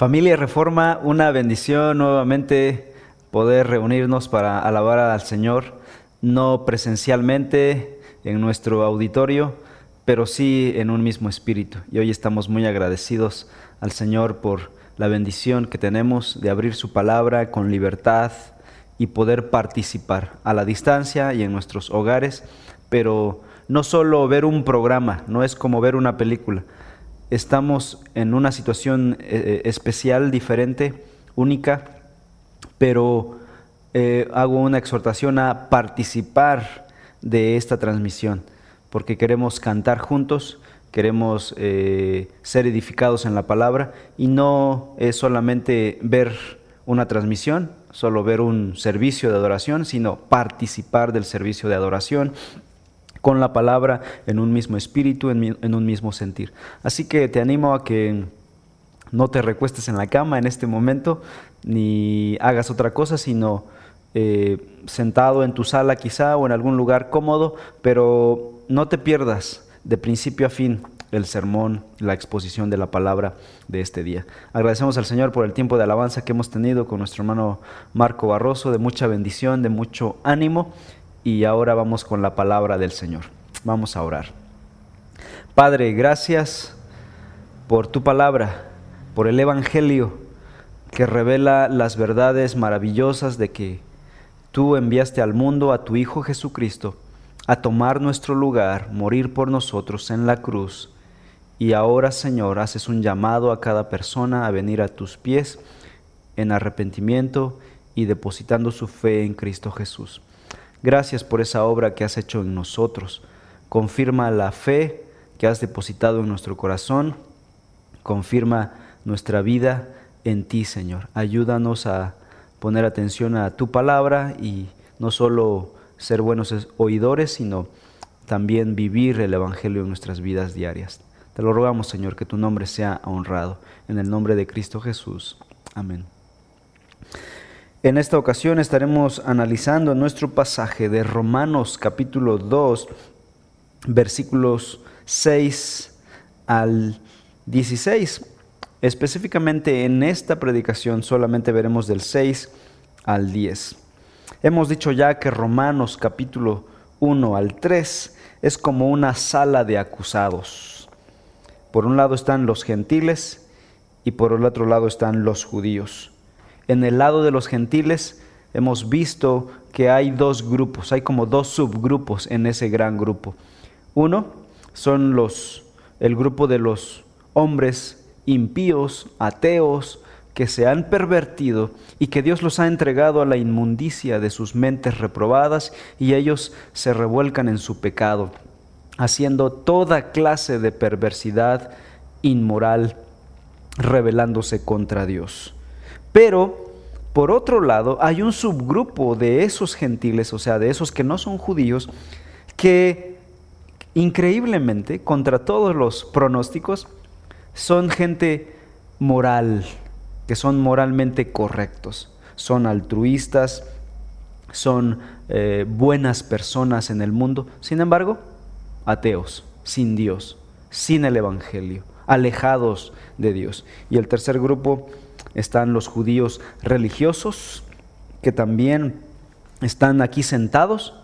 Familia Reforma, una bendición nuevamente poder reunirnos para alabar al Señor, no presencialmente en nuestro auditorio, pero sí en un mismo espíritu. Y hoy estamos muy agradecidos al Señor por la bendición que tenemos de abrir su palabra con libertad y poder participar a la distancia y en nuestros hogares, pero no solo ver un programa, no es como ver una película estamos en una situación eh, eh, especial, diferente, única, pero eh, hago una exhortación a participar de esta transmisión, porque queremos cantar juntos, queremos ser edificados en la palabra y no es solamente ver una transmisión, solo ver un servicio de adoración, sino participar del servicio de adoración con la palabra en un mismo espíritu, en, un mismo sentir. Así que te animo a que no te recuestes en la cama en este momento, ni hagas otra cosa, sino eh, sentado en tu sala quizá o en algún lugar cómodo, pero no te pierdas de principio a fin el sermón, la exposición de la palabra de este día. Agradecemos al Señor por el tiempo de alabanza que hemos tenido con nuestro hermano Marco Barroso, de mucha bendición, de mucho ánimo y ahora vamos con la palabra del Señor. Vamos a orar. Padre, gracias por tu palabra, por el Evangelio que revela las verdades maravillosas de que tú enviaste al mundo a tu Hijo Jesucristo a tomar nuestro lugar, morir por nosotros en la cruz. Y ahora, Señor, haces un llamado a cada persona a venir a tus pies en arrepentimiento y depositando su fe en Cristo Jesús. Gracias por esa obra que has hecho en nosotros. Confirma la fe que has depositado en nuestro corazón. Confirma nuestra vida en ti, Señor. Ayúdanos a poner atención a tu palabra y no solo ser buenos oidores, sino también vivir el Evangelio en nuestras vidas diarias. Te lo rogamos, Señor, que tu nombre sea honrado. En el nombre de Cristo Jesús. Amén. En esta ocasión estaremos analizando nuestro pasaje de Romanos capítulo 2, versículos 6 al 16. Específicamente en esta predicación solamente veremos del 6 al 10. Hemos dicho ya que Romanos capítulo 1 al 3 es como una sala de acusados. Por un lado están los gentiles y por el otro lado están los judíos en el lado de los gentiles hemos visto que hay dos grupos, hay como dos subgrupos en ese gran grupo. Uno son los el grupo de los hombres impíos, ateos, que se han pervertido y que Dios los ha entregado a la inmundicia de sus mentes reprobadas y ellos se revuelcan en su pecado, haciendo toda clase de perversidad inmoral, rebelándose contra Dios. Pero, por otro lado, hay un subgrupo de esos gentiles, o sea, de esos que no son judíos, que increíblemente, contra todos los pronósticos, son gente moral, que son moralmente correctos, son altruistas, son eh, buenas personas en el mundo, sin embargo, ateos, sin Dios, sin el Evangelio, alejados de Dios. Y el tercer grupo están los judíos religiosos, que también están aquí sentados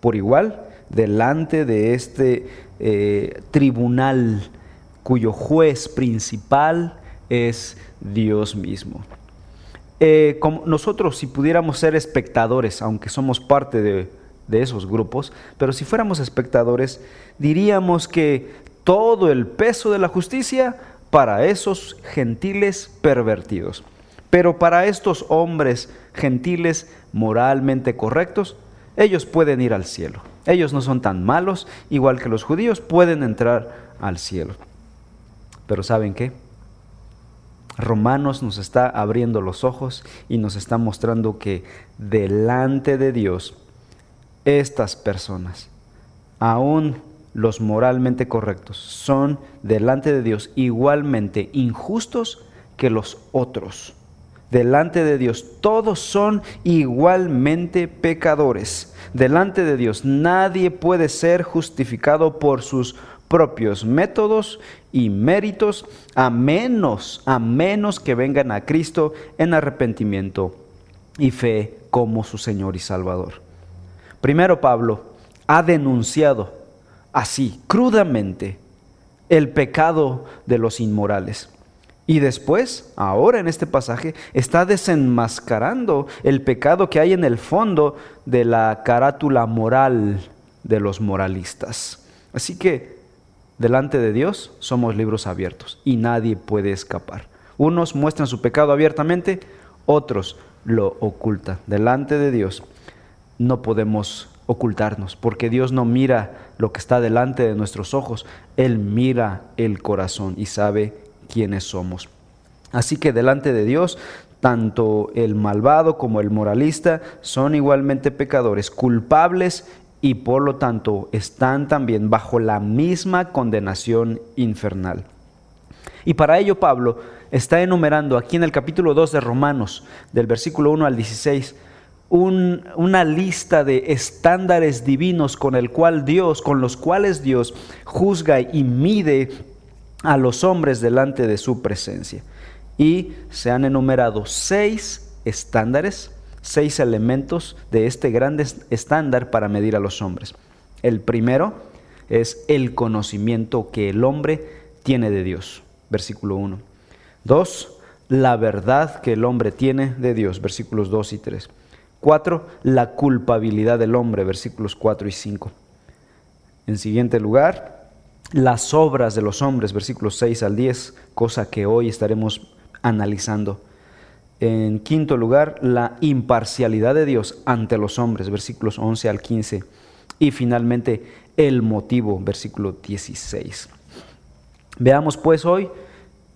por igual delante de este eh, tribunal cuyo juez principal es Dios mismo. Eh, como nosotros si pudiéramos ser espectadores, aunque somos parte de, de esos grupos, pero si fuéramos espectadores, diríamos que todo el peso de la justicia para esos gentiles pervertidos. Pero para estos hombres gentiles moralmente correctos, ellos pueden ir al cielo. Ellos no son tan malos, igual que los judíos, pueden entrar al cielo. Pero ¿saben qué? Romanos nos está abriendo los ojos y nos está mostrando que delante de Dios, estas personas, aún los moralmente correctos son delante de Dios igualmente injustos que los otros. Delante de Dios todos son igualmente pecadores. Delante de Dios nadie puede ser justificado por sus propios métodos y méritos, a menos, a menos que vengan a Cristo en arrepentimiento y fe como su Señor y Salvador. Primero Pablo ha denunciado así, crudamente, el pecado de los inmorales. Y después, ahora en este pasaje, está desenmascarando el pecado que hay en el fondo de la carátula moral de los moralistas. Así que, delante de Dios, somos libros abiertos y nadie puede escapar. Unos muestran su pecado abiertamente, otros lo ocultan. Delante de Dios no podemos ocultarnos, porque Dios no mira lo que está delante de nuestros ojos, Él mira el corazón y sabe quienes somos. Así que delante de Dios, tanto el malvado como el moralista son igualmente pecadores, culpables y por lo tanto están también bajo la misma condenación infernal. Y para ello Pablo está enumerando aquí en el capítulo 2 de Romanos, del versículo 1 al 16, una lista de estándares divinos con el cual Dios, con los cuales Dios juzga y mide a los hombres delante de su presencia. Y se han enumerado seis estándares, seis elementos de este gran estándar para medir a los hombres. El primero es el conocimiento que el hombre tiene de Dios, versículo 1. Dos, la verdad que el hombre tiene de Dios, versículos 2 y 3. Cuatro, la culpabilidad del hombre, versículos 4 y 5. En siguiente lugar, las obras de los hombres, versículos 6 al 10, cosa que hoy estaremos analizando. En quinto lugar, la imparcialidad de Dios ante los hombres, versículos 11 al 15. Y finalmente, el motivo, versículo 16. Veamos pues hoy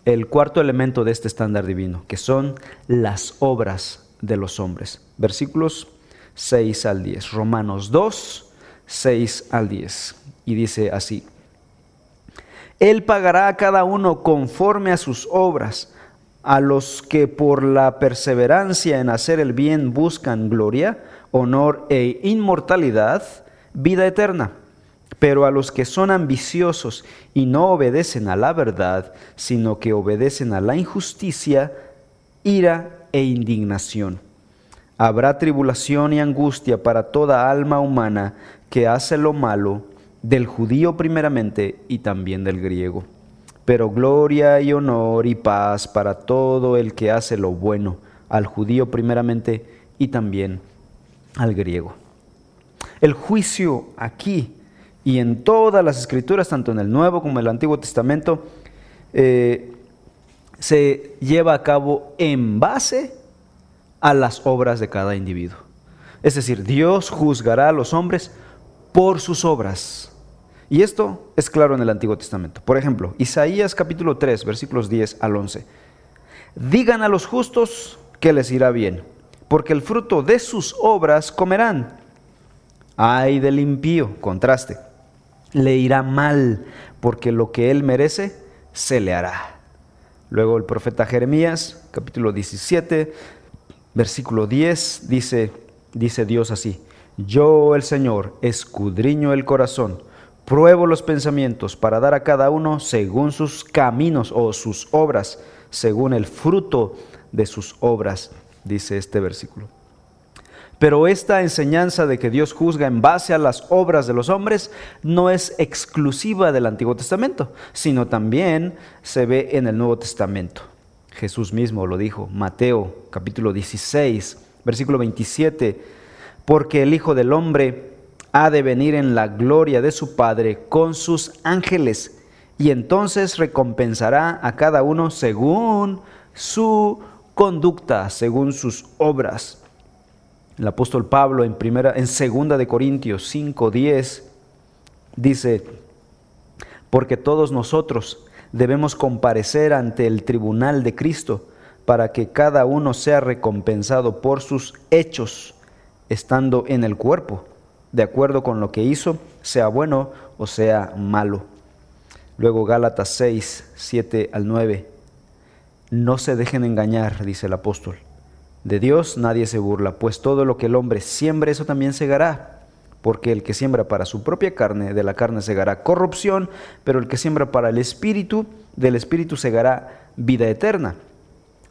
el cuarto elemento de este estándar divino, que son las obras de los hombres. Versículos 6 al 10. Romanos 2, 6 al 10. Y dice así. Él pagará a cada uno conforme a sus obras. A los que por la perseverancia en hacer el bien buscan gloria, honor e inmortalidad, vida eterna. Pero a los que son ambiciosos y no obedecen a la verdad, sino que obedecen a la injusticia, ira e indignación. Habrá tribulación y angustia para toda alma humana que hace lo malo del judío primeramente y también del griego. Pero gloria y honor y paz para todo el que hace lo bueno, al judío primeramente y también al griego. El juicio aquí y en todas las escrituras, tanto en el Nuevo como en el Antiguo Testamento, eh, se lleva a cabo en base a las obras de cada individuo. Es decir, Dios juzgará a los hombres por sus obras. Y esto es claro en el Antiguo Testamento. Por ejemplo, Isaías capítulo 3, versículos 10 al 11. Digan a los justos que les irá bien, porque el fruto de sus obras comerán. Ay del impío, contraste, le irá mal, porque lo que él merece se le hará. Luego el profeta Jeremías, capítulo 17, versículo 10, dice, dice Dios así, yo el Señor escudriño el corazón Pruebo los pensamientos para dar a cada uno según sus caminos o sus obras, según el fruto de sus obras, dice este versículo. Pero esta enseñanza de que Dios juzga en base a las obras de los hombres no es exclusiva del Antiguo Testamento, sino también se ve en el Nuevo Testamento. Jesús mismo lo dijo, Mateo capítulo 16, versículo 27, porque el Hijo del Hombre ha de venir en la gloria de su Padre con sus ángeles, y entonces recompensará a cada uno según su conducta, según sus obras. El apóstol Pablo en primera en segunda de Corintios 5:10 dice, porque todos nosotros debemos comparecer ante el tribunal de Cristo para que cada uno sea recompensado por sus hechos estando en el cuerpo de acuerdo con lo que hizo, sea bueno o sea malo. Luego Gálatas 6, 7 al 9. No se dejen engañar, dice el apóstol. De Dios nadie se burla, pues todo lo que el hombre siembre, eso también segará. Porque el que siembra para su propia carne, de la carne segará corrupción, pero el que siembra para el espíritu, del espíritu segará vida eterna.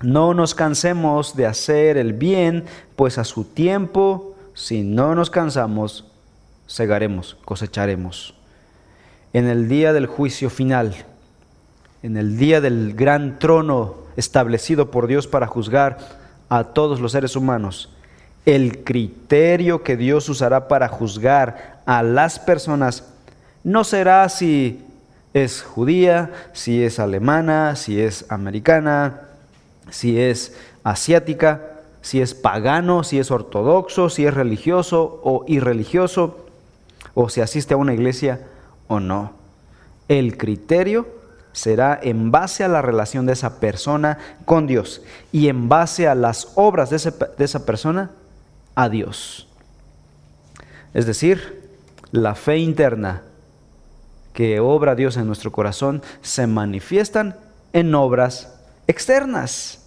No nos cansemos de hacer el bien, pues a su tiempo, si no nos cansamos, segaremos, cosecharemos. En el día del juicio final, en el día del gran trono establecido por Dios para juzgar a todos los seres humanos, el criterio que Dios usará para juzgar a las personas no será si es judía, si es alemana, si es americana, si es asiática, si es pagano, si es ortodoxo, si es religioso o irreligioso, o si asiste a una iglesia o no. El criterio será en base a la relación de esa persona con Dios y en base a las obras de, esa persona a Dios. Es decir, la fe interna que obra Dios en nuestro corazón se manifiestan en obras externas.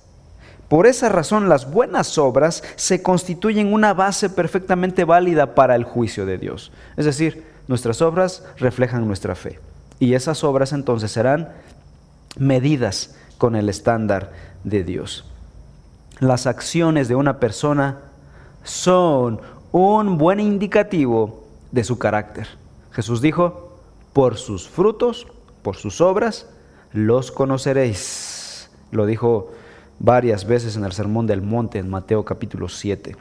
Por esa razón las buenas obras se constituyen una base perfectamente válida para el juicio de Dios. Es decir, nuestras obras reflejan nuestra fe. Y esas obras entonces serán medidas con el estándar de Dios. Las acciones de una persona son un buen indicativo de su carácter. Jesús dijo, por sus frutos, por sus obras, los conoceréis. Lo dijo varias veces en el Sermón del Monte en Mateo capítulo 7.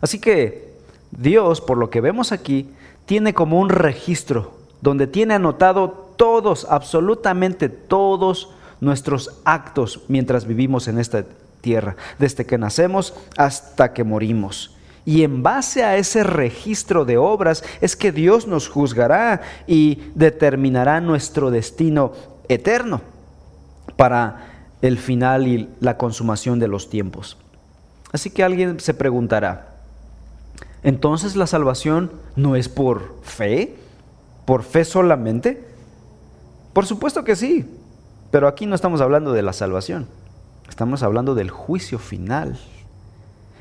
Así que Dios, por lo que vemos aquí, tiene como un registro donde tiene anotado todos, absolutamente todos nuestros actos mientras vivimos en esta tierra, desde que nacemos hasta que morimos. Y en base a ese registro de obras es que Dios nos juzgará y determinará nuestro destino eterno para el final y la consumación de los tiempos. Así que alguien se preguntará, ¿entonces la salvación no es por fe? ¿Por fe solamente? Por supuesto que sí, pero aquí no estamos hablando de la salvación. Estamos hablando del juicio final.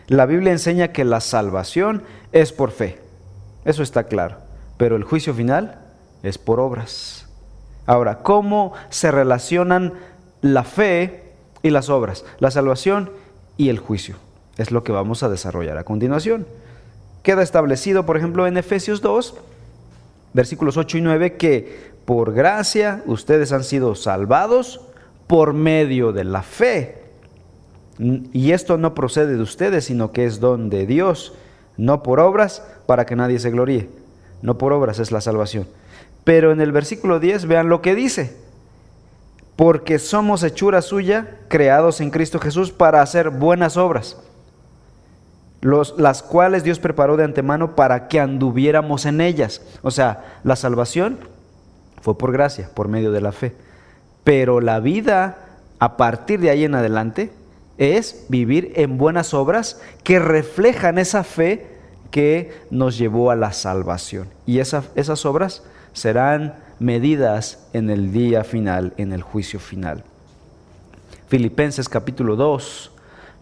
La Biblia enseña que la salvación es por fe. Eso está claro. Pero el juicio final es por obras. Ahora, ¿cómo se relacionan la fe y las obras? La salvación y el juicio. Es lo que vamos a desarrollar a continuación. Queda establecido, por ejemplo, en Efesios 2, versículos 8 y 9, que por gracia ustedes han sido salvados por medio de la fe. Y esto no procede de ustedes, sino que es don de Dios, no por obras, para que nadie se gloríe. No por obras es la salvación. Pero en el versículo 10 vean lo que dice. Porque somos hechura suya, creados en Cristo Jesús para hacer buenas obras, los, las cuales Dios preparó de antemano para que anduviéramos en ellas. O sea, la salvación fue por gracia, por medio de la fe. Pero la vida a partir de ahí en adelante es vivir en buenas obras que reflejan esa fe que nos llevó a la salvación. Y esas obras serán medidas en el día final, en el juicio final. Filipenses capítulo 2,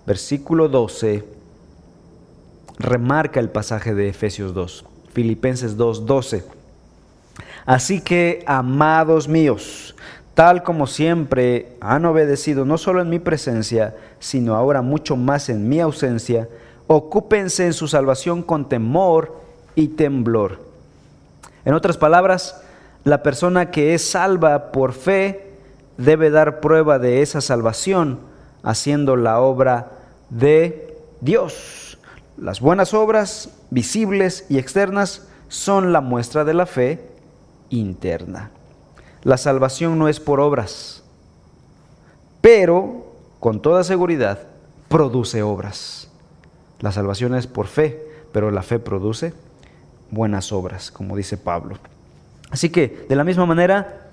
versículo 12, remarca el pasaje de Efesios 2. Filipenses 2, 12. Así que, amados míos, tal como siempre han obedecido, no solo en mi presencia, sino ahora mucho más en mi ausencia, ocúpense en su salvación con temor y temblor. En otras palabras, la persona que es salva por fe debe dar prueba de esa salvación haciendo la obra de Dios. Las buenas obras, visibles y externas, son la muestra de la fe interna. La salvación no es por obras, pero con toda seguridad produce obras. La salvación es por fe, pero la fe produce buenas obras, como dice Pablo. Así que, de la misma manera,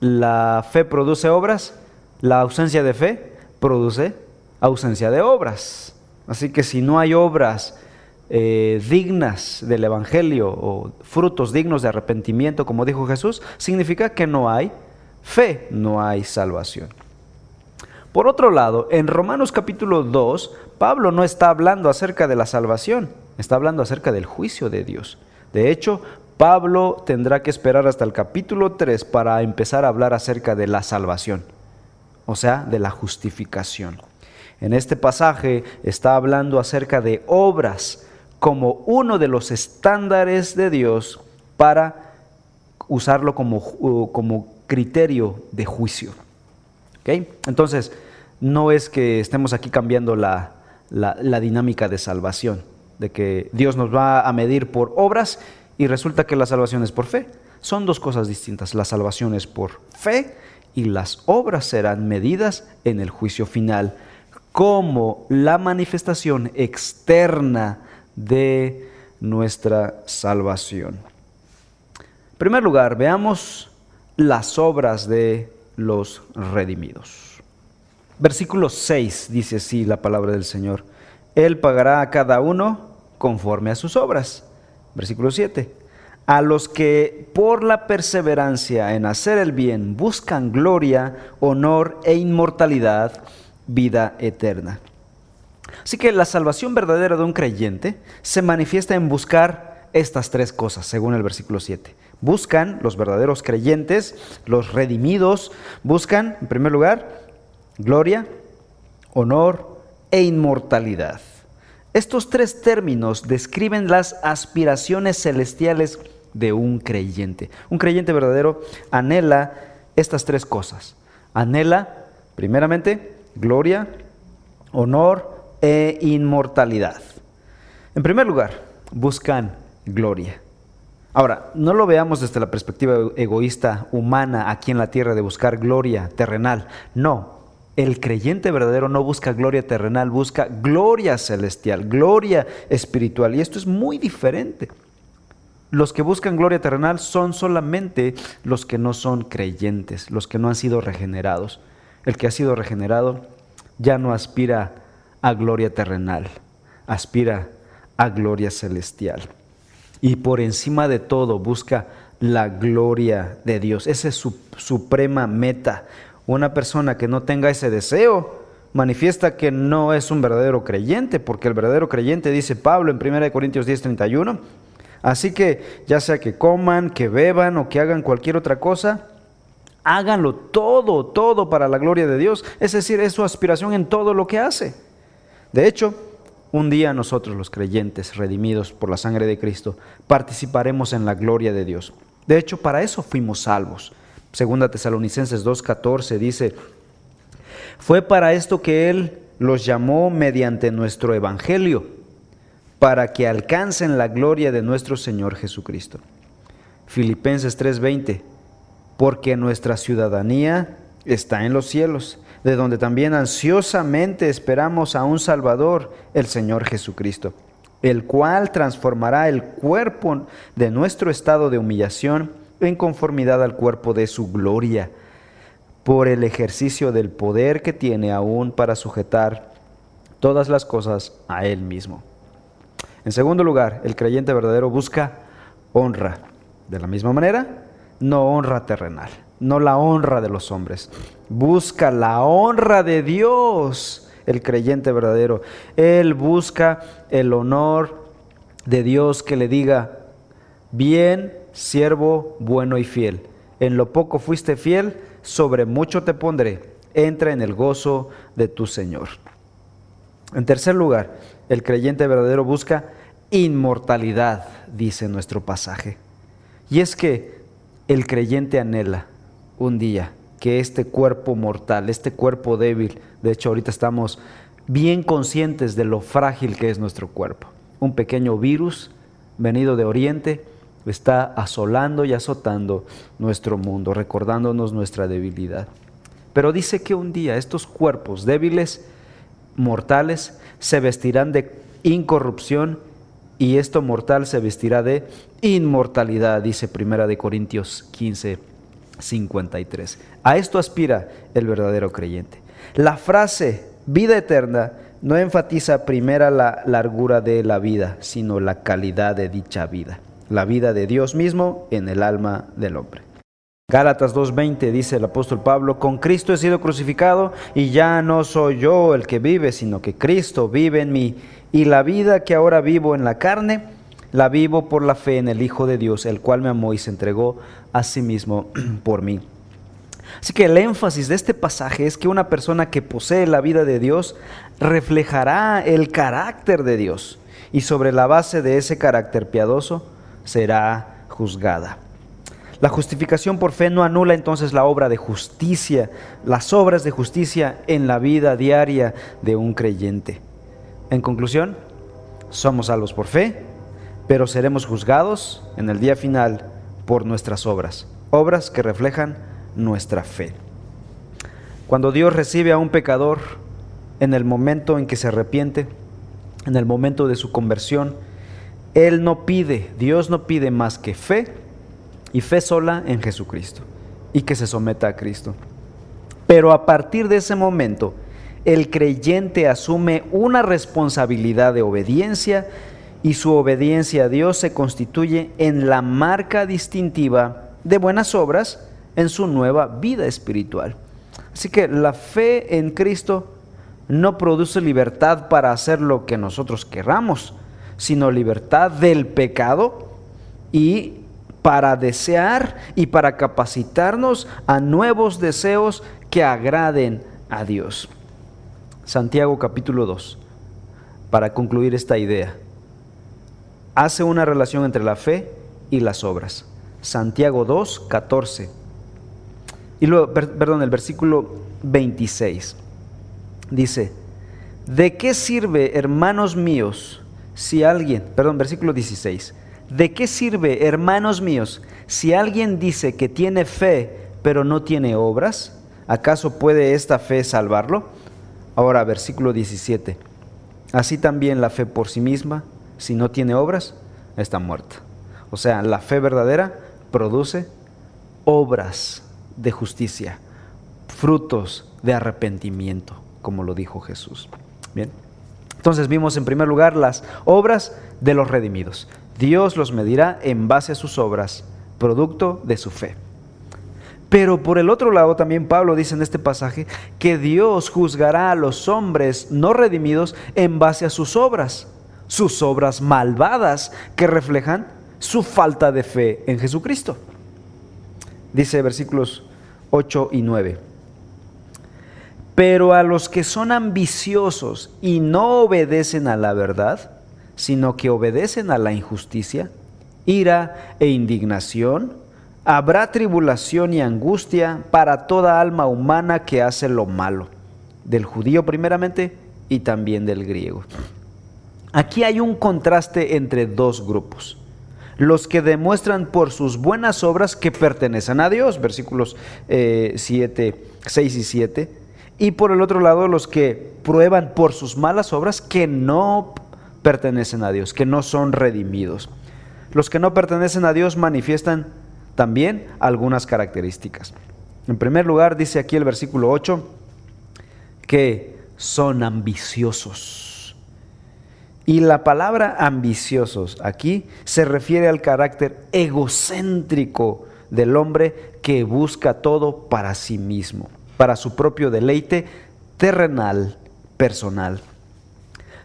la fe produce obras, la ausencia de fe produce ausencia de obras. Así que si no hay obras eh, dignas del Evangelio o frutos dignos de arrepentimiento, como dijo Jesús, significa que no hay fe, no hay salvación. Por otro lado, en Romanos capítulo 2, Pablo no está hablando acerca de la salvación, está hablando acerca del juicio de Dios. De hecho, Pablo tendrá que esperar hasta el capítulo 3 para empezar a hablar acerca de la salvación, o sea, de la justificación. En este pasaje está hablando acerca de obras como uno de los estándares de Dios para usarlo como, como criterio de juicio. Entonces, no es que estemos aquí cambiando la, la dinámica de salvación, de que Dios nos va a medir por obras y resulta que la salvación es por fe. Son dos cosas distintas. La salvación es por fe y las obras serán medidas en el juicio final como la manifestación externa de nuestra salvación. En primer lugar, veamos las obras de los redimidos. Versículo 6 dice así la palabra del Señor. Él pagará a cada uno conforme a sus obras. Versículo 7. A los que por la perseverancia en hacer el bien buscan gloria, honor e inmortalidad, vida eterna. Así que la salvación verdadera de un creyente se manifiesta en buscar estas tres cosas, según el versículo 7. Buscan los verdaderos creyentes, los redimidos, buscan, en primer lugar, gloria, honor e inmortalidad. Estos tres términos describen las aspiraciones celestiales de un creyente. Un creyente verdadero anhela estas tres cosas. Anhela, primeramente, gloria, honor e inmortalidad. En primer lugar, buscan gloria. Ahora, no lo veamos desde la perspectiva egoísta humana aquí en la tierra de buscar gloria terrenal. No, el creyente verdadero no busca gloria terrenal, busca gloria celestial, gloria espiritual. Y esto es muy diferente. Los que buscan gloria terrenal son solamente los que no son creyentes, los que no han sido regenerados. El que ha sido regenerado ya no aspira a gloria terrenal, aspira a gloria celestial y por encima de todo busca la gloria de Dios. Esa es su suprema meta. Una persona que no tenga ese deseo manifiesta que no es un verdadero creyente, porque el verdadero creyente, dice Pablo en 1 Corintios 10:31, así que ya sea que coman, que beban o que hagan cualquier otra cosa, háganlo todo, todo para la gloria de Dios. Es decir, es su aspiración en todo lo que hace. De hecho, un día nosotros los creyentes, redimidos por la sangre de Cristo, participaremos en la gloria de Dios. De hecho, para eso fuimos salvos. Segunda Tesalonicenses 2.14 dice, fue para esto que Él los llamó mediante nuestro Evangelio, para que alcancen la gloria de nuestro Señor Jesucristo. Filipenses 3:20, porque nuestra ciudadanía está en los cielos de donde también ansiosamente esperamos a un Salvador, el Señor Jesucristo, el cual transformará el cuerpo de nuestro estado de humillación en conformidad al cuerpo de su gloria, por el ejercicio del poder que tiene aún para sujetar todas las cosas a Él mismo. En segundo lugar, el creyente verdadero busca honra. De la misma manera, no honra terrenal no la honra de los hombres. Busca la honra de Dios, el creyente verdadero. Él busca el honor de Dios que le diga, bien, siervo bueno y fiel. En lo poco fuiste fiel, sobre mucho te pondré. Entra en el gozo de tu Señor. En tercer lugar, el creyente verdadero busca inmortalidad, dice nuestro pasaje. Y es que el creyente anhela un día que este cuerpo mortal, este cuerpo débil, de hecho ahorita estamos bien conscientes de lo frágil que es nuestro cuerpo. Un pequeño virus venido de Oriente está asolando y azotando nuestro mundo, recordándonos nuestra debilidad. Pero dice que un día estos cuerpos débiles, mortales, se vestirán de incorrupción y esto mortal se vestirá de inmortalidad, dice Primera de Corintios 15, 53. A esto aspira el verdadero creyente. La frase vida eterna no enfatiza primera la largura de la vida, sino la calidad de dicha vida, la vida de Dios mismo en el alma del hombre. Gálatas 2.20 dice el apóstol Pablo, con Cristo he sido crucificado y ya no soy yo el que vive, sino que Cristo vive en mí. Y la vida que ahora vivo en la carne, la vivo por la fe en el Hijo de Dios, el cual me amó y se entregó a sí mismo por mí. Así que el énfasis de este pasaje es que una persona que posee la vida de Dios reflejará el carácter de Dios y sobre la base de ese carácter piadoso será juzgada. La justificación por fe no anula entonces la obra de justicia, las obras de justicia en la vida diaria de un creyente. En conclusión, somos salvos por fe, pero seremos juzgados en el día final por nuestras obras, obras que reflejan nuestra fe. Cuando Dios recibe a un pecador en el momento en que se arrepiente, en el momento de su conversión, Él no pide, Dios no pide más que fe y fe sola en Jesucristo y que se someta a Cristo. Pero a partir de ese momento, el creyente asume una responsabilidad de obediencia y su obediencia a Dios se constituye en la marca distintiva de buenas obras en su nueva vida espiritual. Así que la fe en Cristo no produce libertad para hacer lo que nosotros querramos, sino libertad del pecado y para desear y para capacitarnos a nuevos deseos que agraden a Dios. Santiago capítulo 2, para concluir esta idea, hace una relación entre la fe y las obras. Santiago 2, 14. Y luego, perdón, el versículo 26 dice, ¿de qué sirve, hermanos míos, si alguien, perdón, versículo 16, ¿De qué sirve, hermanos míos, si alguien dice que tiene fe pero no tiene obras? ¿Acaso puede esta fe salvarlo? Ahora, versículo 17. Así también la fe por sí misma, si no tiene obras, está muerta. O sea, la fe verdadera produce obras de justicia, frutos de arrepentimiento, como lo dijo Jesús. Bien. Entonces vimos en primer lugar las obras de los redimidos. Dios los medirá en base a sus obras, producto de su fe. Pero por el otro lado también Pablo dice en este pasaje que Dios juzgará a los hombres no redimidos en base a sus obras, sus obras malvadas que reflejan su falta de fe en Jesucristo. Dice versículos 8 y 9. Pero a los que son ambiciosos y no obedecen a la verdad, sino que obedecen a la injusticia, ira e indignación, habrá tribulación y angustia para toda alma humana que hace lo malo, del judío primeramente y también del griego. Aquí hay un contraste entre dos grupos. Los que demuestran por sus buenas obras que pertenecen a Dios, versículos 7, eh, 6 y 7, y por el otro lado los que prueban por sus malas obras que no pertenecen a Dios, que no son redimidos. Los que no pertenecen a Dios manifiestan también algunas características. En primer lugar, dice aquí el versículo 8, que son ambiciosos. Y la palabra ambiciosos aquí se refiere al carácter egocéntrico del hombre que busca todo para sí mismo, para su propio deleite terrenal, personal.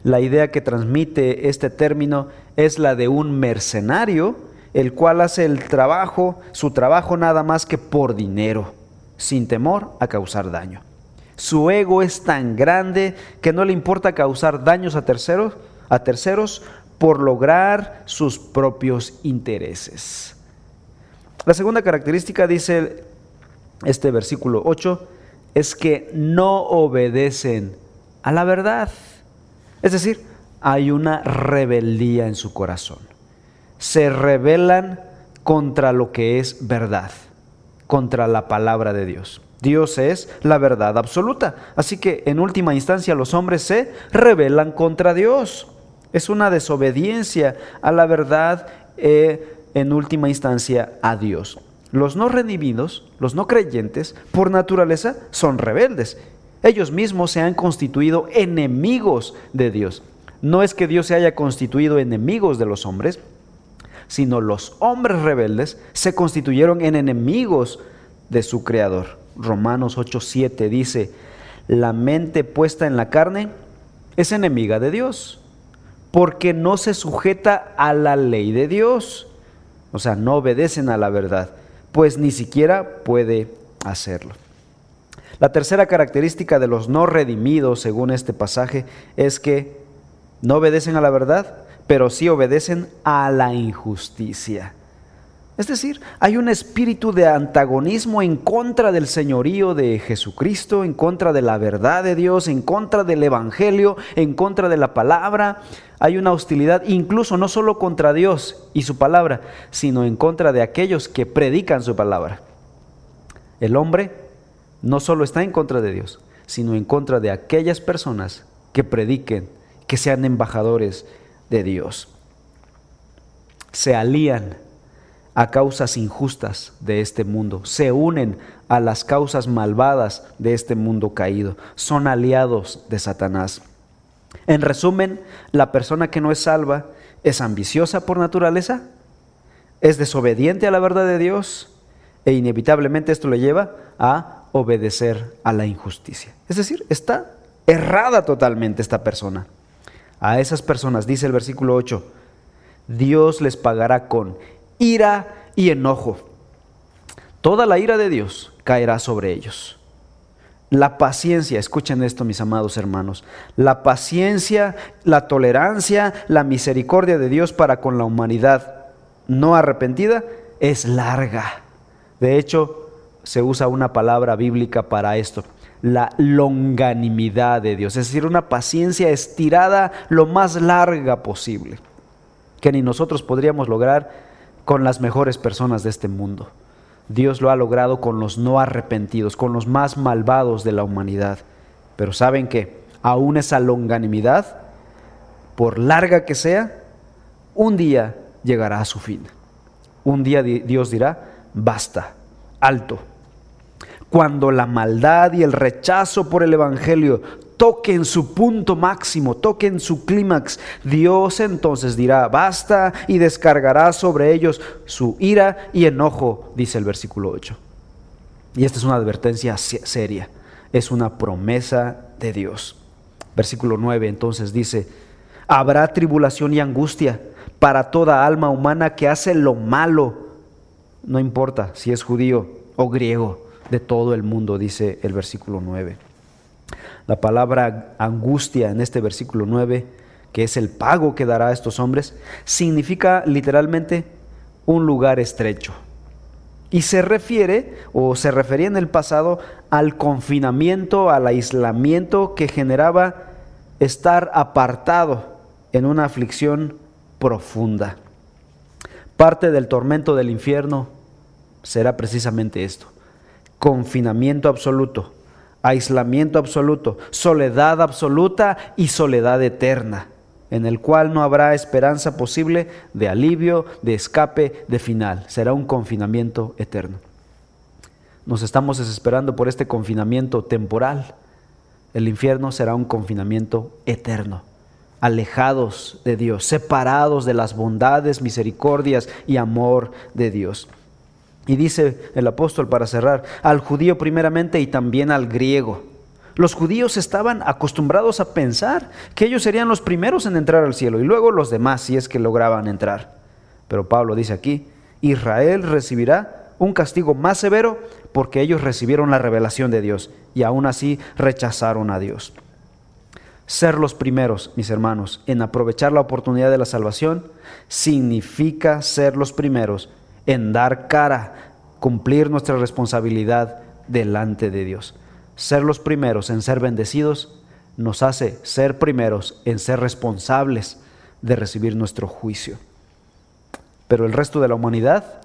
La idea que transmite este término es la de un mercenario, el cual hace el trabajo, su trabajo nada más que por dinero, sin temor a causar daño. Su ego es tan grande que no le importa causar daños a terceros, a terceros por lograr sus propios intereses. La segunda característica, dice este versículo 8, es que no obedecen a la verdad. Es decir, hay una rebeldía en su corazón. Se rebelan contra lo que es verdad, contra la palabra de Dios. Dios es la verdad absoluta. Así que en última instancia los hombres se rebelan contra Dios. Es una desobediencia a la verdad eh, en última instancia a Dios. Los no redimidos, los no creyentes, por naturaleza son rebeldes ellos mismos se han constituido enemigos de Dios. No es que Dios se haya constituido enemigos de los hombres, sino los hombres rebeldes se constituyeron en enemigos de su Creador. Romanos 8:7 dice, la mente puesta en la carne es enemiga de Dios, porque no se sujeta a la ley de Dios. O sea, no obedecen a la verdad, pues ni siquiera puede hacerlo. La tercera característica de los no redimidos, según este pasaje, es que no obedecen a la verdad, pero sí obedecen a la injusticia. Es decir, hay un espíritu de antagonismo en contra del señorío de Jesucristo, en contra de la verdad de Dios, en contra del Evangelio, en contra de la palabra. Hay una hostilidad incluso no solo contra Dios y su palabra, sino en contra de aquellos que predican su palabra. El hombre no solo está en contra de Dios, sino en contra de aquellas personas que prediquen, que sean embajadores de Dios. Se alían a causas injustas de este mundo, se unen a las causas malvadas de este mundo caído, son aliados de Satanás. En resumen, la persona que no es salva es ambiciosa por naturaleza, es desobediente a la verdad de Dios e inevitablemente esto le lleva a obedecer a la injusticia. Es decir, está errada totalmente esta persona. A esas personas, dice el versículo 8, Dios les pagará con ira y enojo. Toda la ira de Dios caerá sobre ellos. La paciencia, escuchen esto mis amados hermanos, la paciencia, la tolerancia, la misericordia de Dios para con la humanidad no arrepentida es larga. De hecho, se usa una palabra bíblica para esto, la longanimidad de Dios, es decir, una paciencia estirada lo más larga posible, que ni nosotros podríamos lograr con las mejores personas de este mundo. Dios lo ha logrado con los no arrepentidos, con los más malvados de la humanidad. Pero saben que aún esa longanimidad, por larga que sea, un día llegará a su fin. Un día Dios dirá, basta, alto. Cuando la maldad y el rechazo por el Evangelio toquen su punto máximo, toquen su clímax, Dios entonces dirá, basta y descargará sobre ellos su ira y enojo, dice el versículo 8. Y esta es una advertencia seria, es una promesa de Dios. Versículo 9 entonces dice, habrá tribulación y angustia para toda alma humana que hace lo malo, no importa si es judío o griego, de todo el mundo, dice el versículo 9. La palabra angustia en este versículo 9, que es el pago que dará a estos hombres, significa literalmente un lugar estrecho. Y se refiere, o se refería en el pasado, al confinamiento, al aislamiento que generaba estar apartado en una aflicción profunda. Parte del tormento del infierno será precisamente esto, confinamiento absoluto, aislamiento absoluto, soledad absoluta y soledad eterna, en el cual no habrá esperanza posible de alivio, de escape, de final. Será un confinamiento eterno. Nos estamos desesperando por este confinamiento temporal. El infierno será un confinamiento eterno, alejados de Dios, separados de las bondades, misericordias y amor de Dios. Y dice el apóstol para cerrar, al judío primeramente y también al griego. Los judíos estaban acostumbrados a pensar que ellos serían los primeros en entrar al cielo y luego los demás si es que lograban entrar. Pero Pablo dice aquí, Israel recibirá un castigo más severo porque ellos recibieron la revelación de Dios y aún así rechazaron a Dios. Ser los primeros, mis hermanos, en aprovechar la oportunidad de la salvación significa ser los primeros en dar cara, cumplir nuestra responsabilidad delante de Dios. Ser los primeros en ser bendecidos nos hace ser primeros en ser responsables de recibir nuestro juicio. Pero el resto de la humanidad,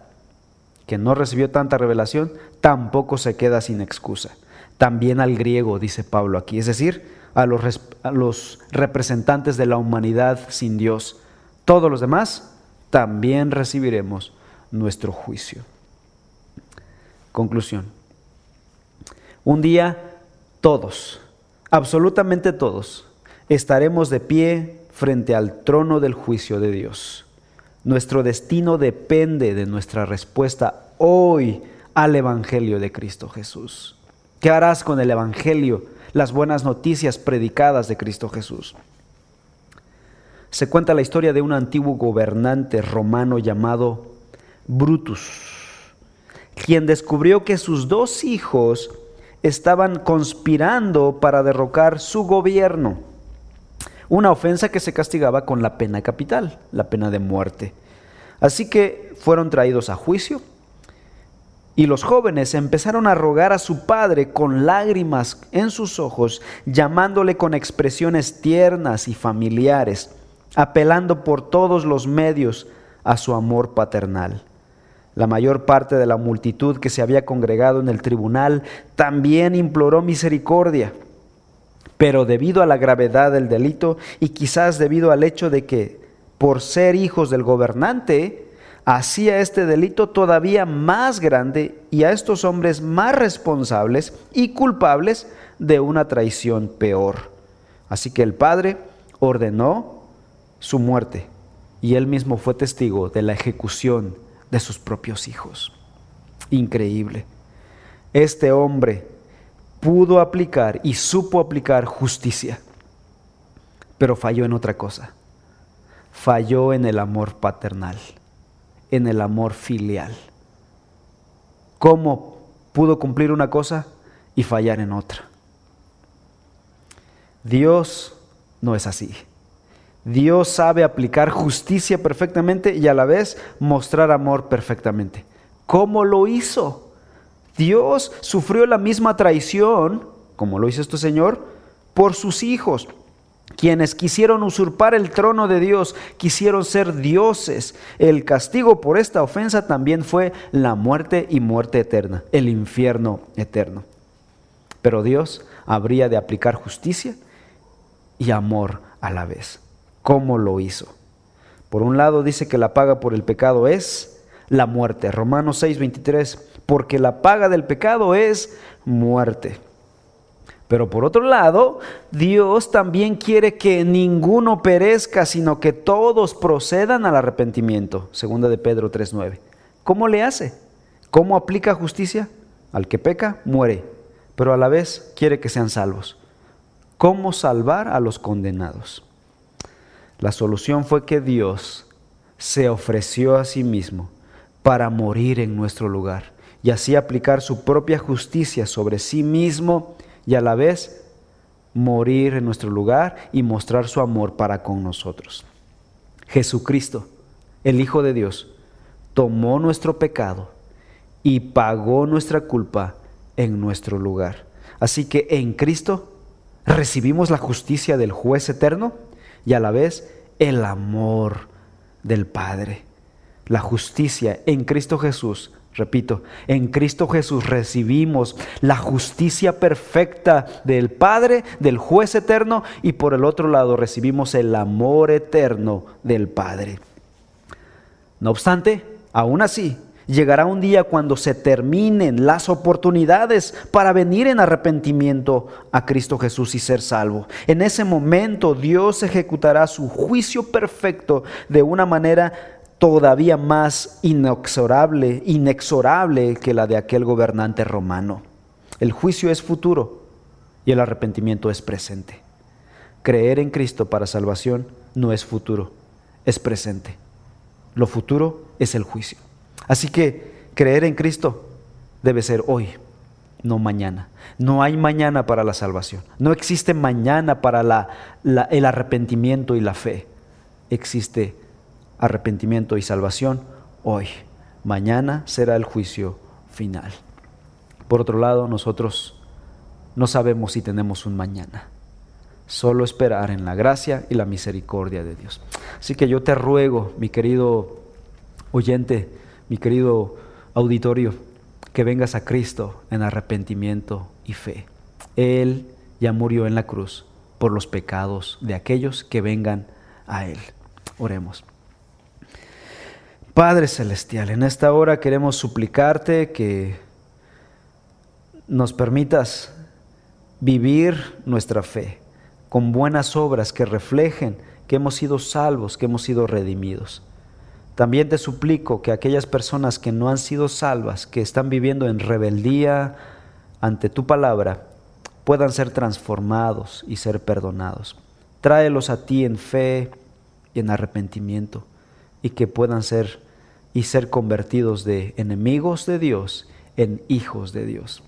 que no recibió tanta revelación, tampoco se queda sin excusa. También al griego, dice Pablo aquí, es decir, a los, representantes de la humanidad sin Dios. Todos los demás también recibiremos nuestro juicio. Conclusión. Un día todos, absolutamente todos, estaremos de pie frente al trono del juicio de Dios. Nuestro destino depende de nuestra respuesta hoy al Evangelio de Cristo Jesús? ¿Qué harás con el Evangelio, las buenas noticias predicadas de Cristo Jesús? Se cuenta la historia de un antiguo gobernante romano llamado Brutus, quien descubrió que sus dos hijos estaban conspirando para derrocar su gobierno, una ofensa que se castigaba con la pena capital, la pena de muerte. Así que fueron traídos a juicio y los jóvenes empezaron a rogar a su padre con lágrimas en sus ojos, llamándole con expresiones tiernas y familiares, apelando por todos los medios a su amor paternal. La mayor parte de la multitud que se había congregado en el tribunal también imploró misericordia. Pero debido a la gravedad del delito y quizás debido al hecho de que por ser hijos del gobernante, hacía este delito todavía más grande y a estos hombres más responsables y culpables de una traición peor. Así que el padre ordenó su muerte y él mismo fue testigo de la ejecución de sus propios hijos. Increíble. Este hombre pudo aplicar y supo aplicar justicia, pero falló en otra cosa. Falló en el amor paternal, en el amor filial. ¿Cómo pudo cumplir una cosa y fallar en otra? Dios no es así. Dios sabe aplicar justicia perfectamente y a la vez mostrar amor perfectamente. ¿Cómo lo hizo? Dios sufrió la misma traición, como lo hizo este Señor, por sus hijos, quienes quisieron usurpar el trono de Dios, quisieron ser dioses. El castigo por esta ofensa también fue la muerte y muerte eterna, el infierno eterno. Pero Dios habría de aplicar justicia y amor a la vez cómo lo hizo. Por un lado dice que la paga por el pecado es la muerte. Romanos 6, 23, porque la paga del pecado es muerte. Pero por otro lado, Dios también quiere que ninguno perezca, sino que todos procedan al arrepentimiento. Segunda de Pedro 3:9. ¿Cómo le hace? ¿Cómo aplica justicia? Al que peca, muere, pero a la vez quiere que sean salvos. ¿Cómo salvar a los condenados? La solución fue que Dios se ofreció a sí mismo para morir en nuestro lugar y así aplicar su propia justicia sobre sí mismo y a la vez morir en nuestro lugar y mostrar su amor para con nosotros. Jesucristo, el Hijo de Dios, tomó nuestro pecado y pagó nuestra culpa en nuestro lugar. Así que en Cristo recibimos la justicia del juez eterno y a la vez el amor del Padre. La justicia en Cristo Jesús, repito, en Cristo Jesús recibimos la justicia perfecta del Padre, del juez eterno, y por el otro lado recibimos el amor eterno del Padre. No obstante, aún así, Llegará un día cuando se terminen las oportunidades para venir en arrepentimiento a Cristo Jesús y ser salvo. En ese momento Dios ejecutará su juicio perfecto de una manera todavía más inexorable, inexorable que la de aquel gobernante romano. El juicio es futuro y el arrepentimiento es presente. Creer en Cristo para salvación no es futuro, es presente. Lo futuro es el juicio. Así que creer en Cristo debe ser hoy, no mañana. No hay mañana para la salvación. No existe mañana para el arrepentimiento y la fe. Existe arrepentimiento y salvación hoy. Mañana será el juicio final. Por otro lado, nosotros no sabemos si tenemos un mañana. Solo esperar en la gracia y la misericordia de Dios. Así que yo te ruego, mi querido oyente, mi querido auditorio, que vengas a Cristo en arrepentimiento y fe. Él ya murió en la cruz por los pecados de aquellos que vengan a Él. Oremos. Padre Celestial, en esta hora queremos suplicarte que nos permitas vivir nuestra fe con buenas obras que reflejen que hemos sido salvos, que hemos sido redimidos. También te suplico que aquellas personas que no han sido salvas, que están viviendo en rebeldía ante tu palabra, puedan ser transformados y ser perdonados. Tráelos a ti en fe y en arrepentimiento y que puedan ser y ser convertidos de enemigos de Dios en hijos de Dios.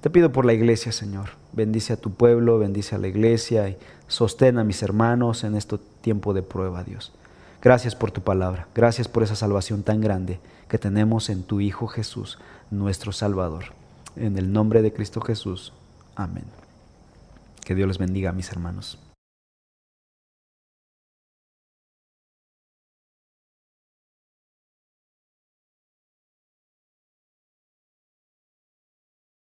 Te pido por la iglesia, Señor. Bendice a tu pueblo, bendice a la iglesia y sostén a mis hermanos en este tiempo de prueba, Dios. Gracias por tu palabra. Gracias por esa salvación tan grande que tenemos en tu Hijo Jesús, nuestro Salvador. En el nombre de Cristo Jesús. Amén. Que Dios les bendiga, mis hermanos.